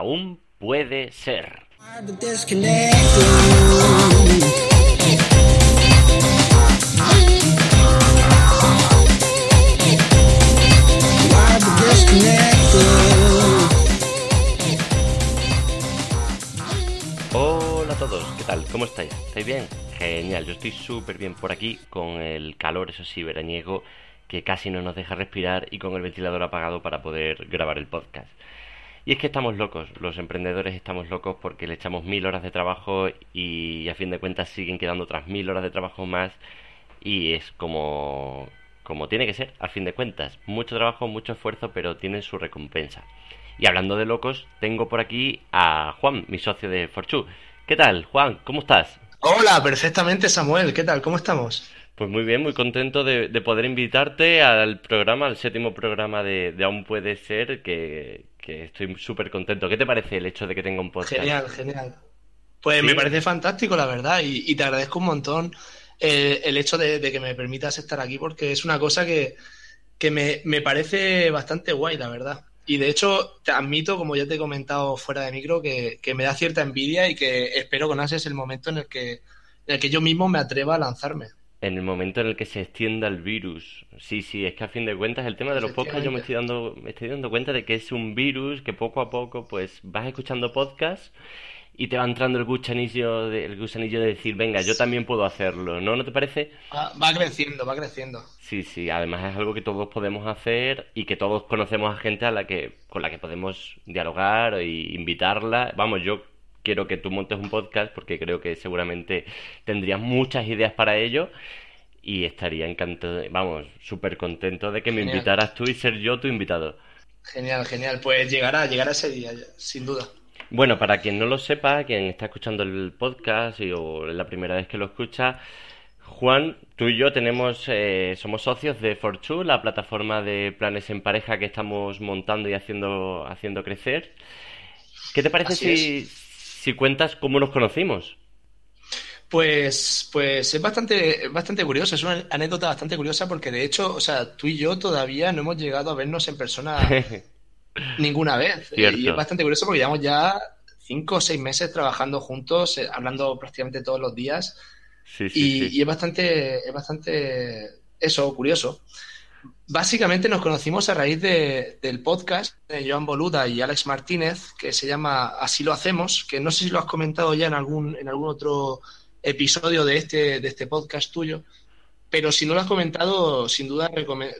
Aún puede ser. Hola a todos, ¿qué tal? ¿Cómo estáis? ¿Estáis bien? Genial, yo estoy súper bien por aquí con el calor, eso sí, veraniego, que casi no nos deja respirar y con el ventilador apagado para poder grabar el podcast. Y es que estamos locos, los emprendedores estamos locos porque le echamos mil horas de trabajo y a fin de cuentas siguen quedando otras mil horas de trabajo más y es como, como tiene que ser, a fin de cuentas. Mucho trabajo, mucho esfuerzo, pero tienen su recompensa. Y hablando de locos, tengo por aquí a Juan, mi socio de Forchu. ¿Qué tal, Juan? ¿Cómo estás? Hola, perfectamente Samuel. ¿Qué tal? ¿Cómo estamos? Pues muy bien, muy contento de, poder invitarte al programa, al séptimo programa de, Aún Puede Ser, que, estoy súper contento. ¿Qué te parece el hecho de que tenga un podcast? Genial, genial. Pues me parece fantástico, la verdad, y, te agradezco un montón el hecho de, que me permitas estar aquí, porque es una cosa que, me, me, parece bastante guay, la verdad. Y de hecho, te admito, como ya te he comentado fuera de micro, que, que me da cierta envidia y que espero con ansias el momento en el que, en el que yo mismo me atreva a lanzarme en el momento en el que se extienda el virus. Sí, sí, es que a fin de cuentas el tema de los podcasts yo me estoy dando me estoy dando cuenta de que es un virus que poco a poco pues vas escuchando podcasts y te va entrando el gusanillo de, el gusanillo de decir, venga, yo también puedo hacerlo, ¿no? ¿No te parece? Va, creciendo, va creciendo. Sí, sí, además es algo que todos podemos hacer y que todos conocemos a gente a la que con la que podemos dialogar e invitarla. Vamos, yo quiero que tú montes un podcast porque creo que seguramente tendrías muchas ideas para ello y estaría encantado, vamos, súper contento de que me invitaras tú y ser yo tu invitado. Genial, genial. Pues llegará, llegará ese día, sin duda. Bueno, para quien no lo sepa, quien está escuchando el podcast y, o es la primera vez que lo escucha, Juan, tú y yo tenemos, eh, somos socios de Fortune, la plataforma de planes en pareja que estamos montando y haciendo, haciendo crecer. ¿Qué te parece si, si cuentas cómo nos conocimos. Pues, pues es bastante, bastante curioso, es una anécdota bastante curiosa porque de hecho, o sea, tú y yo todavía no hemos llegado a vernos en persona ninguna vez. Y es bastante curioso porque llevamos ya cinco o seis meses trabajando juntos, eh, hablando prácticamente todos los días. y, y, es bastante, es bastante eso, curioso. Básicamente nos conocimos a raíz del podcast de Joan Boluda y Alex Martínez, que se llama Así lo hacemos, que no sé si lo has comentado ya en algún, en algún otro episodio de este, de este podcast tuyo, pero si no lo has comentado, sin duda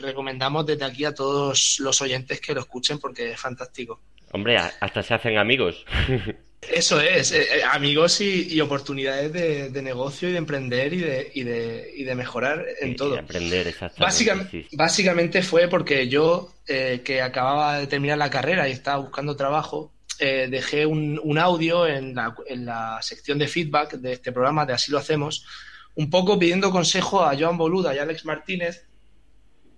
recomendamos desde aquí a todos los oyentes que lo escuchen porque es fantástico. Hombre, hasta se hacen amigos. Eso es, eh, eh, amigos y, oportunidades de, negocio y de emprender y de, y de, y de mejorar en todo. aprender, Básicamente, básicamente fue porque yo, eh, que acababa de terminar la carrera y estaba buscando trabajo, dejé un, un audio en la, en la, sección de feedback de este programa, de Así lo hacemos, un poco pidiendo consejo a Joan Boluda y Alex Martínez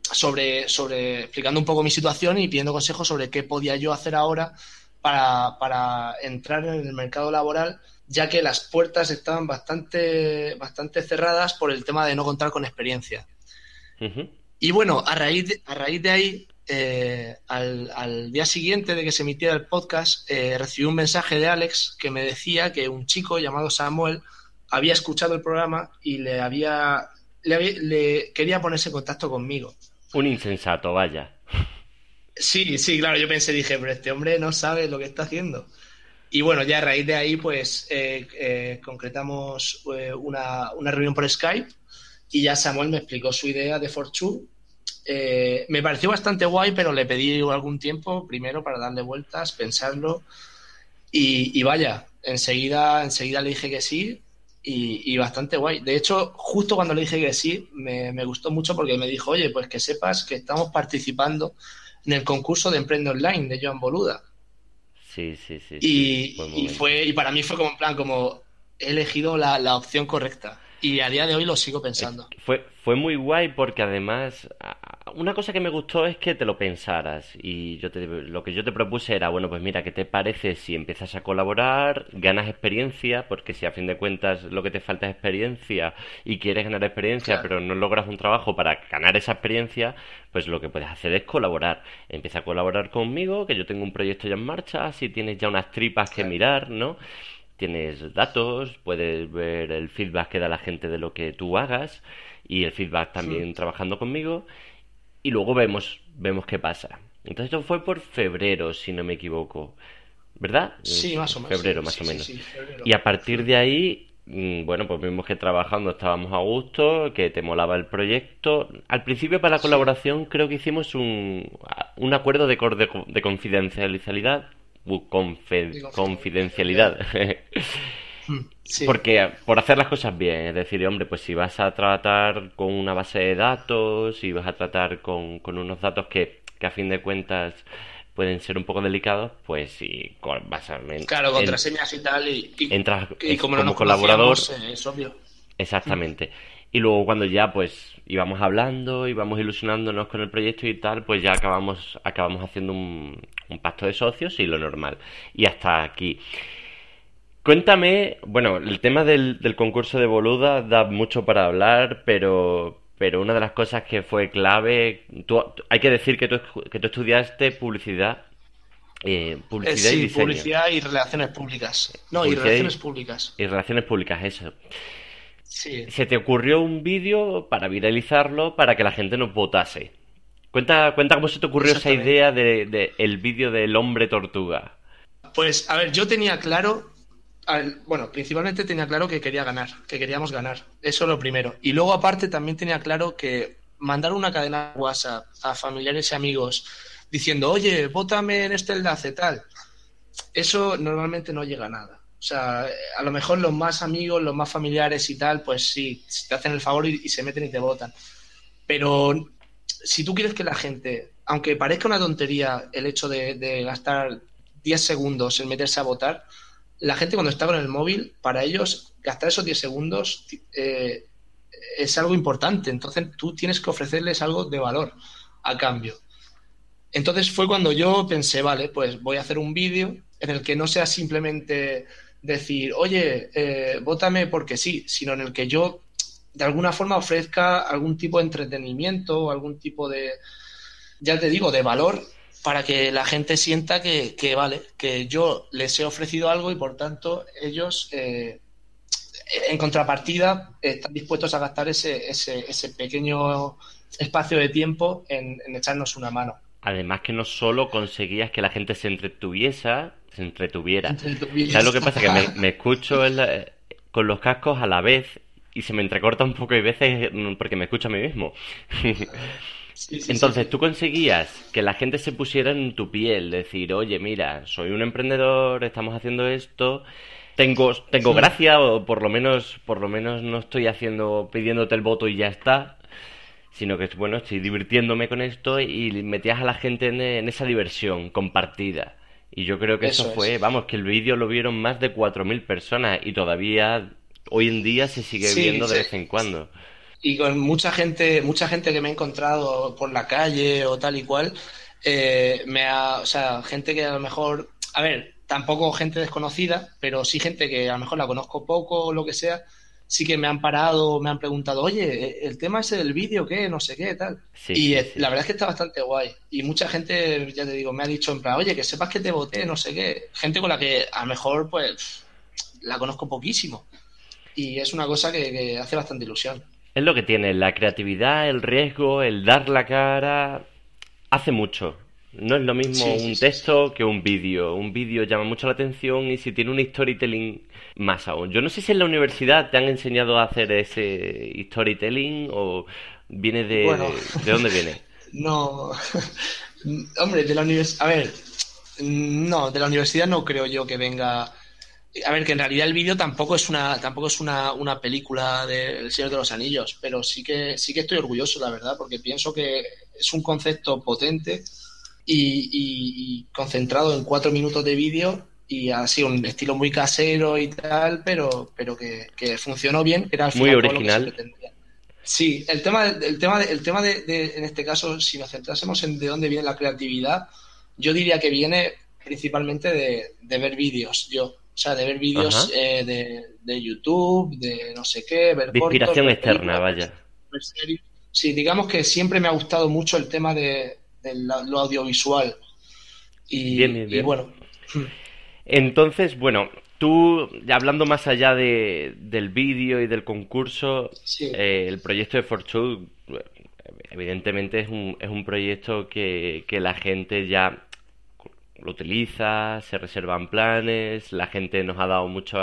sobre, sobre explicando un poco mi situación y pidiendo consejo sobre qué podía yo hacer ahora para, entrar en el mercado laboral, ya que las puertas estaban bastante, bastante cerradas por el tema de no contar con experiencia. Y bueno, a raíz de, a raíz de ahí, eh, al, día siguiente de que se emitiera el podcast, eh, recibí un mensaje de Alex que me decía que un chico llamado Samuel había escuchado el programa y le había, le quería ponerse en contacto conmigo. Un insensato, vaya. Sí, sí, claro, yo pensé, dije, pero este hombre no sabe lo que está haciendo. Y bueno, ya a raíz de ahí, pues eh, eh, concretamos eh, una, reunión por Skype y ya Samuel me explicó su idea de Fortune. me pareció bastante guay, pero le pedí algún tiempo primero para darle vueltas, pensarlo. Y, vaya, enseguida, enseguida le dije que sí y, bastante guay. De hecho, justo cuando le dije que sí, me, me gustó mucho porque me dijo, oye, pues que sepas que estamos participando en el concurso de Emprende Online de Joan Boluda. Sí, sí, sí. Y, fue, y para mí fue como en plan, como he elegido la, opción correcta. Y a día de hoy lo sigo pensando. Fue, fue muy guay porque además una cosa que me gustó es que te lo pensaras y yo te, lo que yo te propuse era, bueno, pues mira, ¿qué te parece si empiezas a colaborar, ganas experiencia? Porque si a fin de cuentas lo que te falta es experiencia y quieres ganar experiencia pero no logras un trabajo para ganar esa experiencia, pues lo que puedes hacer es colaborar. Empieza a colaborar conmigo, que yo tengo un proyecto ya en marcha, si tienes ya unas tripas que mirar, ¿no? Tienes datos, puedes ver el feedback que da la gente de lo que tú hagas y el feedback también trabajando conmigo y luego vemos vemos qué pasa. Entonces esto fue por febrero, si no me equivoco. ¿Verdad? Sí, más o menos. Febrero, más o menos. y a partir de ahí, mm, bueno, pues vimos que trabajando estábamos a gusto, que te molaba el proyecto. Al principio para la colaboración creo que hicimos un, un acuerdo de, de, de confidencialidad confidencialidad. Hmm, Porque por hacer las cosas bien, es decir, hombre, pues si vas a tratar con una base de datos, y vas a tratar con, unos datos que, a fin de cuentas pueden ser un poco delicados, pues sí, vas a... claro, contraseñas y tal, y, entras como, colaborador. Eh, es obvio. Exactamente. Y luego cuando ya pues íbamos hablando, íbamos ilusionándonos con el proyecto y tal, pues ya acabamos, acabamos haciendo un, pacto de socios y lo normal. Y hasta aquí. Cuéntame, bueno, el tema del, concurso de Boluda da mucho para hablar, pero, pero una de las cosas que fue clave, tú, hay que decir que tú, que tú estudiaste publicidad. Eh, publicidad y diseño. publicidad y relaciones públicas. No, y relaciones públicas. Y relaciones públicas, eso. Se te ocurrió un vídeo para viralizarlo para que la gente nos votase. Cuenta, cuenta cómo se te ocurrió esa idea del de, el vídeo del hombre tortuga. Pues, a ver, yo tenía claro, bueno, principalmente tenía claro que quería ganar, que queríamos ganar. Eso lo primero. Y luego, aparte, también tenía claro que mandar una cadena de WhatsApp a familiares y amigos diciendo, oye, vótame en este enlace, tal. Eso normalmente no llega a nada. O sea, a lo mejor los más amigos, los más familiares y tal, pues sí, te hacen el favor y, se meten y te votan. Pero si tú quieres que la gente, aunque parezca una tontería el hecho de, gastar 10 segundos en meterse a votar, la gente cuando está con el móvil, para ellos gastar esos 10 segundos eh, es algo importante. Entonces tú tienes que ofrecerles algo de valor a cambio. Entonces fue cuando yo pensé, vale, pues voy a hacer un vídeo en el que no sea simplemente decir, oye, eh, vótame porque sí, sino en el que yo de alguna forma ofrezca algún tipo de entretenimiento o algún tipo de, ya te digo, de valor para que la gente sienta que, vale, que yo les he ofrecido algo y por tanto ellos eh, en contrapartida están dispuestos a gastar ese, ese, ese pequeño espacio de tiempo en, echarnos una mano. Además que no solo conseguías que la gente se entretuviese, se entretuviera. ¿Sabes lo que pasa? Que me, escucho con los cascos a la vez y se me entrecorta un poco y veces mm, porque me escucho a mí mismo. Entonces tú conseguías que la gente se pusiera en tu piel, decir, oye, mira, soy un emprendedor, estamos haciendo esto, tengo, tengo gracia, o por lo menos, por lo menos no estoy haciendo, pidiéndote el voto y ya está, sino que bueno, estoy divirtiéndome con esto y metías a la gente en esa diversión compartida. Y yo creo que eso, fue, vamos, que el vídeo lo vieron más de 4.000 personas y todavía hoy en día se sigue viendo de vez en cuando. Y con mucha gente, mucha gente que me he encontrado por la calle o tal y cual, eh, me ha, o sea, gente que a lo mejor, a ver, tampoco gente desconocida, pero sí gente que a lo mejor la conozco poco o lo que sea, sí que me han parado, me han preguntado, oye, el tema ese del vídeo, ¿qué? No sé qué, tal. y la verdad es que está bastante guay. Y mucha gente, ya te digo, me ha dicho en plan, oye, que sepas que te voté, no sé qué. Gente con la que a lo mejor, pues, la conozco poquísimo. Y es una cosa que, hace bastante ilusión. Es lo que tiene, la creatividad, el riesgo, el dar la cara, hace mucho. No es lo mismo un texto que un vídeo. Un vídeo llama mucho la atención y si tiene un storytelling más aún. Yo no sé si en la universidad te han enseñado a hacer ese storytelling o viene de... ¿De dónde viene? No, hombre, de la universidad... A ver, no, de la universidad no creo yo que venga... A ver, que en realidad el vídeo tampoco es una tampoco es una, una película del Señor de los Anillos, pero sí que sí que estoy orgulloso, la verdad, porque pienso que es un concepto potente y, concentrado en cuatro minutos de vídeo y así un estilo muy casero y tal, pero, pero que, funcionó bien, era al muy original. Sí, el tema, el tema, el tema de, en este caso, si nos centrásemos en de dónde viene la creatividad, yo diría que viene principalmente de, ver vídeos, yo. O sea, de ver vídeos eh, de, YouTube, de no sé qué, ver De inspiración externa, vaya. Sí, digamos que siempre me ha gustado mucho el tema de, lo audiovisual. Y, bien, bien, bien. bueno. Entonces, bueno, tú, hablando más allá de, del vídeo y del concurso, eh, el proyecto de Fortune, evidentemente es un, es un proyecto que, que la gente ya lo utiliza, se reservan planes, la gente nos ha dado mucho,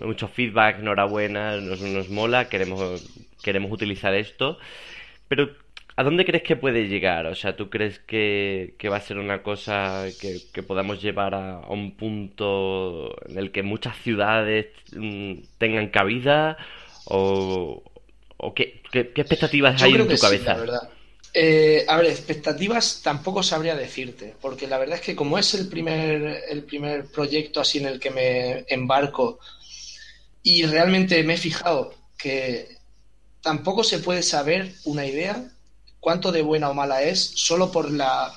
mucho feedback, enhorabuena, nos, nos mola, queremos, queremos utilizar esto. Pero, ¿a dónde crees que puede llegar? O sea, ¿tú crees que, va a ser una cosa que, podamos llevar a, un punto en el que muchas ciudades mm, tengan cabida? ¿O, o qué, qué, expectativas hay en tu cabeza? verdad. Eh, a ver, expectativas tampoco sabría decirte, porque la verdad es que como es el primer, el primer proyecto así en el que me embarco y realmente me he fijado que tampoco se puede saber una idea cuánto de buena o mala es solo por la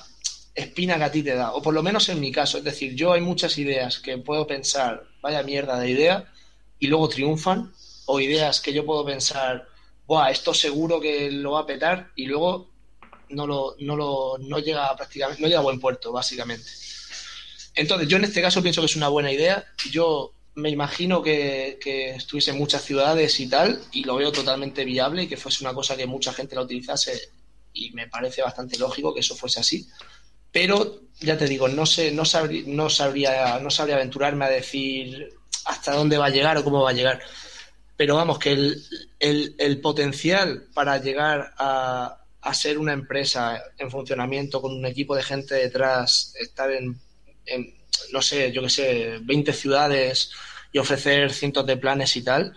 espina que a ti te da, o por lo menos en mi caso, es decir, yo hay muchas ideas que puedo pensar, vaya mierda de idea, y luego triunfan, o ideas que yo puedo pensar, Buah, esto seguro que lo va a petar, y luego no lo, no lo no llega prácticamente, no llega a buen puerto, básicamente. Entonces, yo en este caso pienso que es una buena idea. Yo me imagino que, que estuviese en muchas ciudades y tal, y lo veo totalmente viable y que fuese una cosa que mucha gente la utilizase, y me parece bastante lógico que eso fuese así. Pero ya te digo, no sé, no sabría, no sabría, no sabría aventurarme a decir hasta dónde va a llegar o cómo va a llegar. Pero vamos, que el, el, potencial para llegar a, a ser una empresa en funcionamiento con un equipo de gente detrás, estar en, no sé, yo qué sé, 20 ciudades y ofrecer cientos de planes y tal,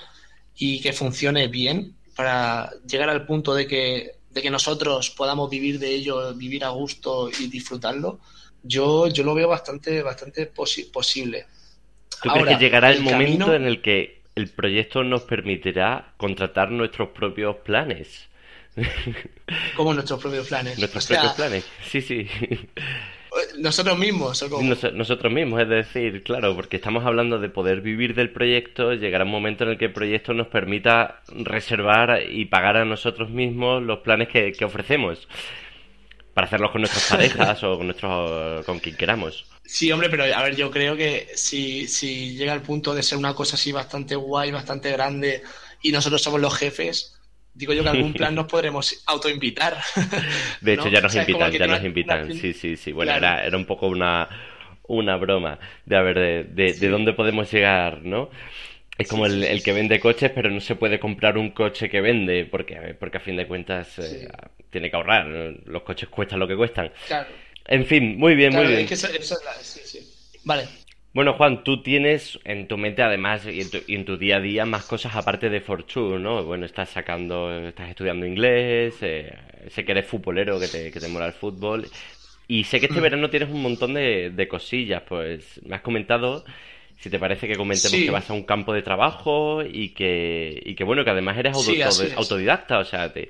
y que funcione bien para llegar al punto de que, de que nosotros podamos vivir de ello, vivir a gusto y disfrutarlo, yo, yo lo veo bastante, bastante posible. ¿Tú crees que llegará el, momento en el que el proyecto nos permitirá contratar nuestros propios planes? Como nuestros propios planes. Nuestros propios planes, sí, sí. Nosotros mismos. nosotros mismos, es decir, claro, porque estamos hablando de poder vivir del proyecto, llegará un momento en el que el proyecto nos permita reservar y pagar a nosotros mismos los planes que, ofrecemos para hacerlos con nuestras parejas o con nuestros con quien queramos. Sí, hombre, pero a ver, yo creo que si, si llega al punto de ser una cosa así bastante guay, bastante grande y nosotros somos los jefes, digo yo que algún plan nos podremos autoinvitar. De hecho, ya nos invitan, ya nos invitan. Sí, sí, sí. Bueno, era, era un poco una, una broma de a ver de, de, dónde podemos llegar, ¿no? Es como el, el, que vende coches, pero no se puede comprar un coche que vende, porque, porque a fin de cuentas eh, tiene que ahorrar. Los coches cuestan lo que cuestan. Claro. En fin, muy bien, muy bien. Vale. Bueno, Juan, tú tienes en tu mente además y en tu, día a día más cosas aparte de Fortune, ¿no? Bueno, estás sacando, estás estudiando inglés, eh, sé que eres futbolero, que te, que te mola el fútbol. Y sé que este mm. verano tienes un montón de, cosillas, pues me has comentado, si te parece que comentemos que vas a un campo de trabajo y que, y que bueno, que además eres autodidacta, o sea, te,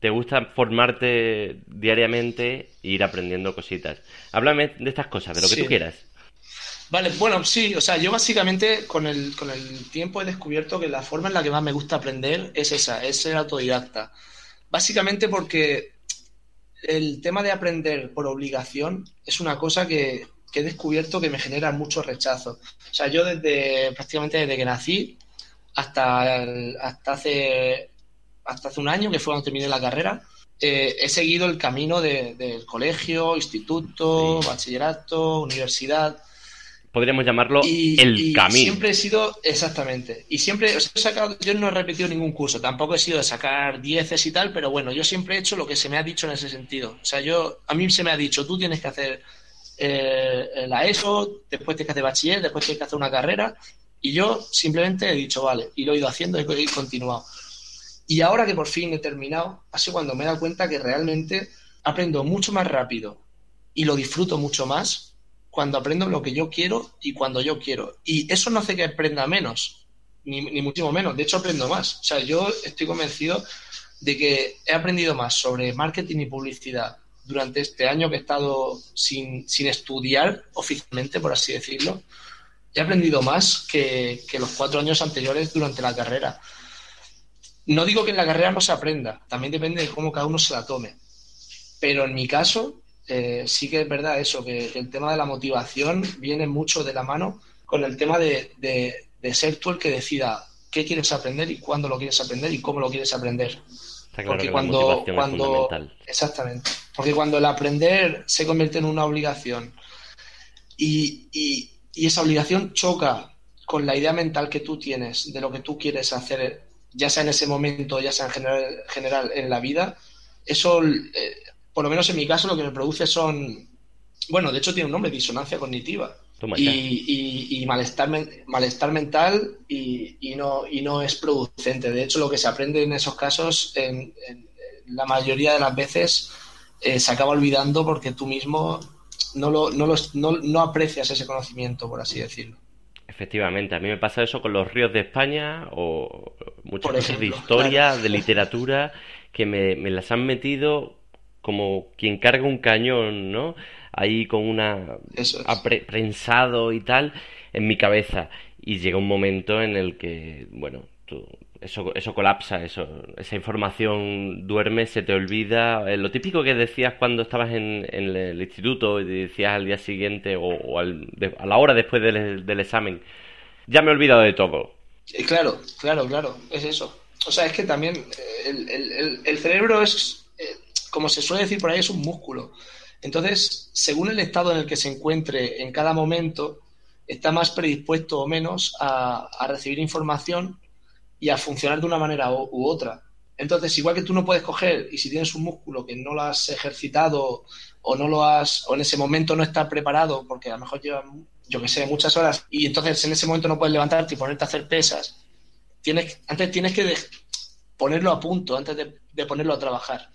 te gusta formarte diariamente e ir aprendiendo cositas. Háblame de estas cosas, de lo que tú quieras. Vale, bueno, sí, o sea, yo básicamente con el, con el tiempo he descubierto que la forma en la que más me gusta aprender es esa, es ser autodidacta. Básicamente porque el tema de aprender por obligación es una cosa que, he descubierto que me genera mucho rechazo. O sea, yo desde prácticamente desde que nací hasta, hasta, hace, hasta hace un año, que fue cuando terminé la carrera, eh, he seguido el camino del colegio, instituto, bachillerato, universidad podríamos llamarlo el camino. Siempre he sido, exactamente, y siempre he sacado, yo no he repetido ningún curso, tampoco he sido de sacar dieces y tal, pero bueno, yo siempre he hecho lo que se me ha dicho en ese sentido. O sea, yo, a mí se me ha dicho, tú tienes que hacer eh, la ESO, después tienes que hacer bachiller, después tienes que hacer una carrera, y yo simplemente he dicho, vale, y lo he ido haciendo y he continuado. Y ahora que por fin he terminado, así cuando me he dado cuenta que realmente aprendo mucho más rápido y lo disfruto mucho más cuando aprendo lo que yo quiero y cuando yo quiero. Y eso no hace que aprenda menos, ni, ni muchísimo menos. De hecho, aprendo más. O sea, yo estoy convencido de que he aprendido más sobre marketing y publicidad durante este año que he estado sin, sin estudiar oficialmente, por así decirlo. He aprendido más que, que los cuatro años anteriores durante la carrera. No digo que en la carrera no se aprenda, también depende de cómo cada uno se la tome. Pero en mi caso, eh, sí que es verdad eso, que, que, el tema de la motivación viene mucho de la mano con el tema de, de, de, ser tú el que decida qué quieres aprender y cuándo lo quieres aprender y cómo lo quieres aprender. Está claro porque que cuando, la cuando exactamente, porque cuando el aprender se convierte en una obligación y, y, y esa obligación choca con la idea mental que tú tienes de lo que tú quieres hacer, ya sea en ese momento, ya sea en general, general en la vida, eso eh, por lo menos en mi caso, lo que me produce son, bueno, de hecho tiene un nombre, disonancia cognitiva. Y, y, y, malestar, malestar mental y, y, no, y no es producente. De hecho, lo que se aprende en esos casos, en, en la mayoría de las veces, eh, se acaba olvidando porque tú mismo no, lo, no, los, no, no aprecias ese conocimiento, por así decirlo. Efectivamente, a mí me pasa eso con los ríos de España o muchas cosas de historia, claro. de literatura, que me, me las han metido como quien carga un cañón, ¿no? Ahí con una Eso es. apre- prensado y tal en mi cabeza y llega un momento en el que, bueno, tú, eso, eso colapsa, eso, esa información duerme, se te olvida. Eh, lo típico que decías cuando estabas en, en el instituto y decías al día siguiente o, o al, de, a la hora después del, del examen, ya me he olvidado de todo. Eh, claro, claro, claro, es eso. O sea, es que también eh, el, el, el cerebro es, como se suele decir por ahí, es un músculo. Entonces, según el estado en el que se encuentre en cada momento, está más predispuesto o menos a, recibir información y a funcionar de una manera u, otra. Entonces, igual que tú no puedes coger y si tienes un músculo que no lo has ejercitado o no lo has, o en ese momento no está preparado, porque a lo mejor lleva, yo que sé, muchas horas, y entonces en ese momento no puedes levantarte y ponerte a hacer pesas, tienes, antes tienes que ponerlo a punto, antes de ponerlo a trabajar.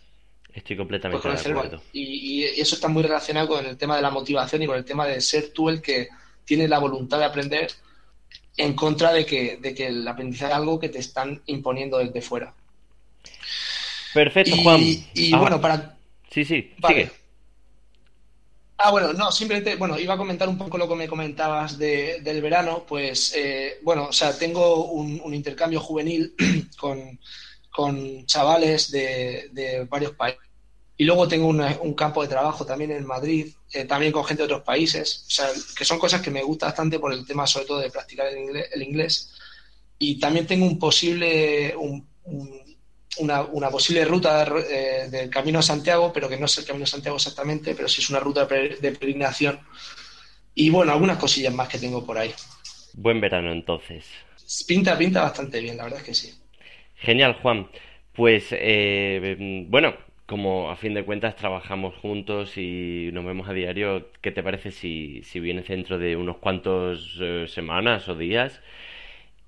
Estoy completamente pues de acuerdo. Y, y, eso está muy relacionado con el tema de la motivación y con el tema de ser tú el que tiene la voluntad de aprender en contra de que, de que el aprendizaje es algo que te están imponiendo desde fuera. Perfecto, Juan. Y, ah. bueno, para. Sí, sí, vale. sigue. Ah, bueno, no, simplemente, bueno, iba a comentar un poco lo que me comentabas de, del verano, pues, eh, bueno, o sea, tengo un, un intercambio juvenil con, con chavales de, de, varios países. Y luego tengo una, un campo de trabajo también en Madrid, eh, también con gente de otros países, o sea, que son cosas que me gusta bastante por el tema sobre todo de practicar el inglés. El inglés. Y también tengo un posible, un, un, una, una, posible ruta eh, del Camino a Santiago, pero que no es el Camino a Santiago exactamente, pero sí es una ruta de peregrinación. Y bueno, algunas cosillas más que tengo por ahí. Buen verano entonces. Pinta, pinta bastante bien, la verdad es que sí. Genial, Juan. Pues eh, bueno, como a fin de cuentas trabajamos juntos y nos vemos a diario, ¿qué te parece si, si vienes dentro de unos cuantos eh, semanas o días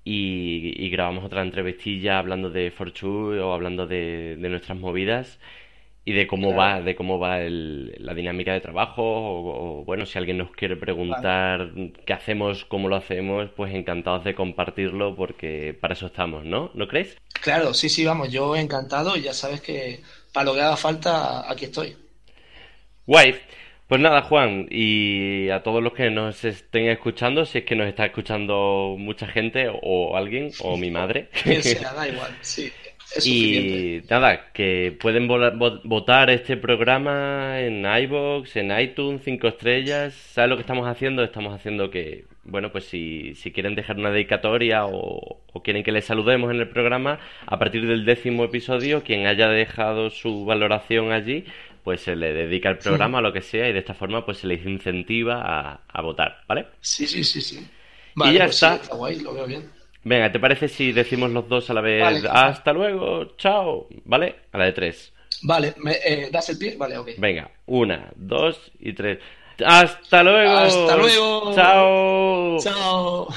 y, y, grabamos otra entrevistilla hablando de Fortune o hablando de nuestras movidas y de cómo claro. va, de cómo va el, la dinámica de trabajo o, o, bueno, si alguien nos quiere preguntar vale. qué hacemos, cómo lo hacemos, pues encantados de compartirlo porque para eso estamos, ¿no? ¿No crees? Claro, sí, sí, vamos, yo encantado y ya sabes que para lo que haga falta, aquí estoy. Guay. Pues nada, Juan, y a todos los que nos estén escuchando, si es que nos está escuchando mucha gente o alguien, o mi madre. Que sea, da igual, sí. Es y nada, que pueden votar este programa en iBox, en iTunes, 5 estrellas. ¿Sabes lo que estamos haciendo? Estamos haciendo que, bueno, pues si, si quieren dejar una dedicatoria o, o, quieren que les saludemos en el programa, a partir del décimo episodio, quien haya dejado su valoración allí, pues se le dedica el programa sí. o lo que sea y de esta forma pues se les incentiva a, a votar, ¿vale? Sí, sí, sí, sí. Vale, y ya pues está. Sí, está guay, lo veo bien. Venga, ¿te parece si decimos los dos a la vez vale, hasta luego, chao? ¿Vale? A la de tres. Vale, ¿me eh, das el pie? Vale, ok. Venga, una, dos y tres. ¡Hasta luego! ¡Hasta luego! ¡Chao! ¡Chao!